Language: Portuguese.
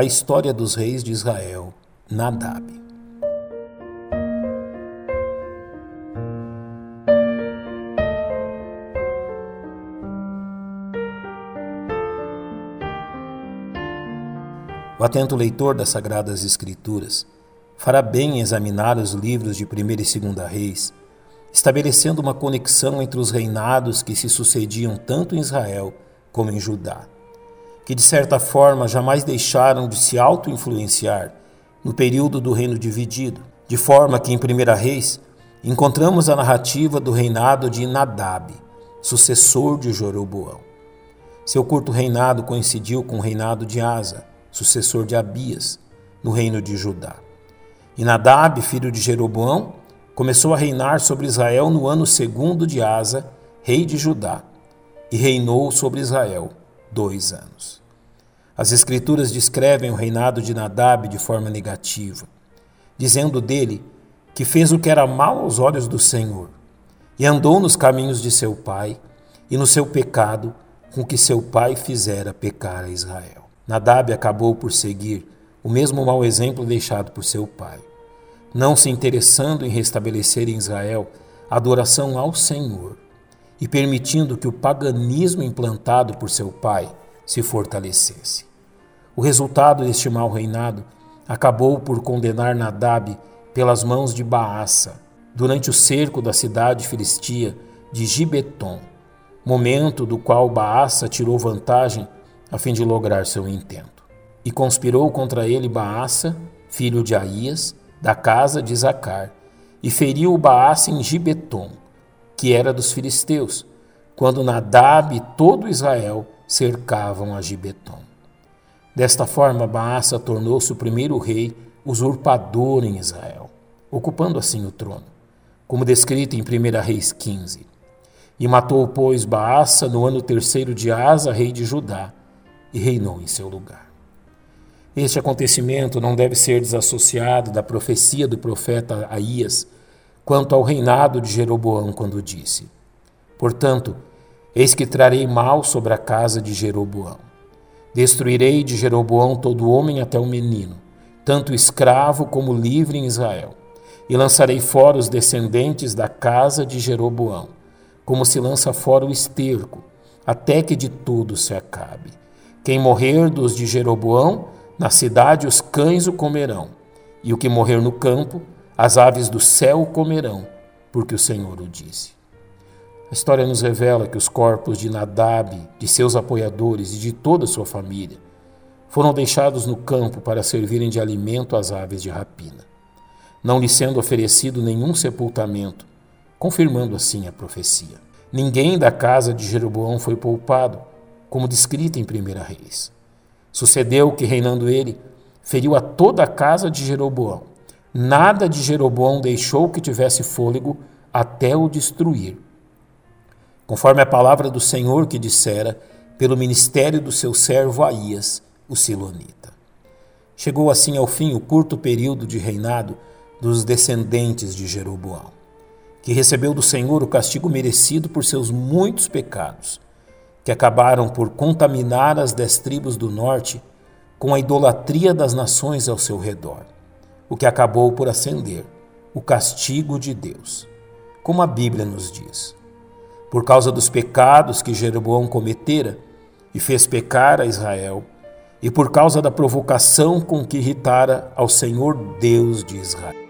a história dos reis de Israel, Nadab. O atento leitor das Sagradas Escrituras fará bem em examinar os livros de 1 e 2 Reis, estabelecendo uma conexão entre os reinados que se sucediam tanto em Israel como em Judá, que de certa forma jamais deixaram de se auto-influenciar no período do reino dividido, de forma que em 1 Reis encontramos a narrativa do reinado de Nadab, sucessor de Jeroboão. Seu curto reinado coincidiu com o reinado de Asa, sucessor de Abias, no reino de Judá. E Nadab, filho de Jeroboão, começou a reinar sobre Israel no ano segundo de Asa, rei de Judá, e reinou sobre Israel dois anos. As Escrituras descrevem o reinado de Nadab de forma negativa, dizendo dele que fez o que era mal aos olhos do Senhor, e andou nos caminhos de seu pai, e no seu pecado com que seu pai fizera pecar a Israel. Nadab acabou por seguir o mesmo mau exemplo deixado por seu pai, não se interessando em restabelecer em Israel a adoração ao Senhor e permitindo que o paganismo implantado por seu pai se fortalecesse. O resultado deste mau reinado acabou por condenar Nadab pelas mãos de Baasa durante o cerco da cidade filistia de Gibeton, momento do qual Baasa tirou vantagem a fim de lograr seu intento. E conspirou contra ele Baasa, filho de Aías, da casa de Zacar, e feriu Baasa em Gibeton, que era dos filisteus, quando Nadab e todo Israel cercavam a Gibeton. Desta forma, Baasa tornou-se o primeiro rei usurpador em Israel, ocupando assim o trono, como descrito em 1 Reis 15. E matou, pois, Baasa no ano terceiro de Asa, rei de Judá, e reinou em seu lugar. Este acontecimento não deve ser desassociado da profecia do profeta Aías quanto ao reinado de Jeroboão, quando disse: Portanto, eis que trarei mal sobre a casa de Jeroboão. Destruirei de Jeroboão todo homem até o menino, tanto escravo como livre em Israel, e lançarei fora os descendentes da casa de Jeroboão, como se lança fora o esterco, até que de tudo se acabe. Quem morrer dos de Jeroboão, na cidade os cães o comerão, e o que morrer no campo, as aves do céu o comerão, porque o Senhor o disse. A história nos revela que os corpos de Nadab, de seus apoiadores e de toda sua família foram deixados no campo para servirem de alimento às aves de rapina, não lhe sendo oferecido nenhum sepultamento, confirmando assim a profecia. Ninguém da casa de Jeroboão foi poupado, como descrito em 1 Reis. Sucedeu que, reinando ele, feriu a toda a casa de Jeroboão. Nada de Jeroboão deixou que tivesse fôlego até o destruir. Conforme a palavra do Senhor que dissera pelo ministério do seu servo Aías, o Silonita. Chegou assim ao fim o curto período de reinado dos descendentes de Jeroboão, que recebeu do Senhor o castigo merecido por seus muitos pecados que acabaram por contaminar as dez tribos do norte com a idolatria das nações ao seu redor, o que acabou por acender o castigo de Deus, como a Bíblia nos diz. Por causa dos pecados que Jeroboão cometera e fez pecar a Israel, e por causa da provocação com que irritara ao Senhor Deus de Israel.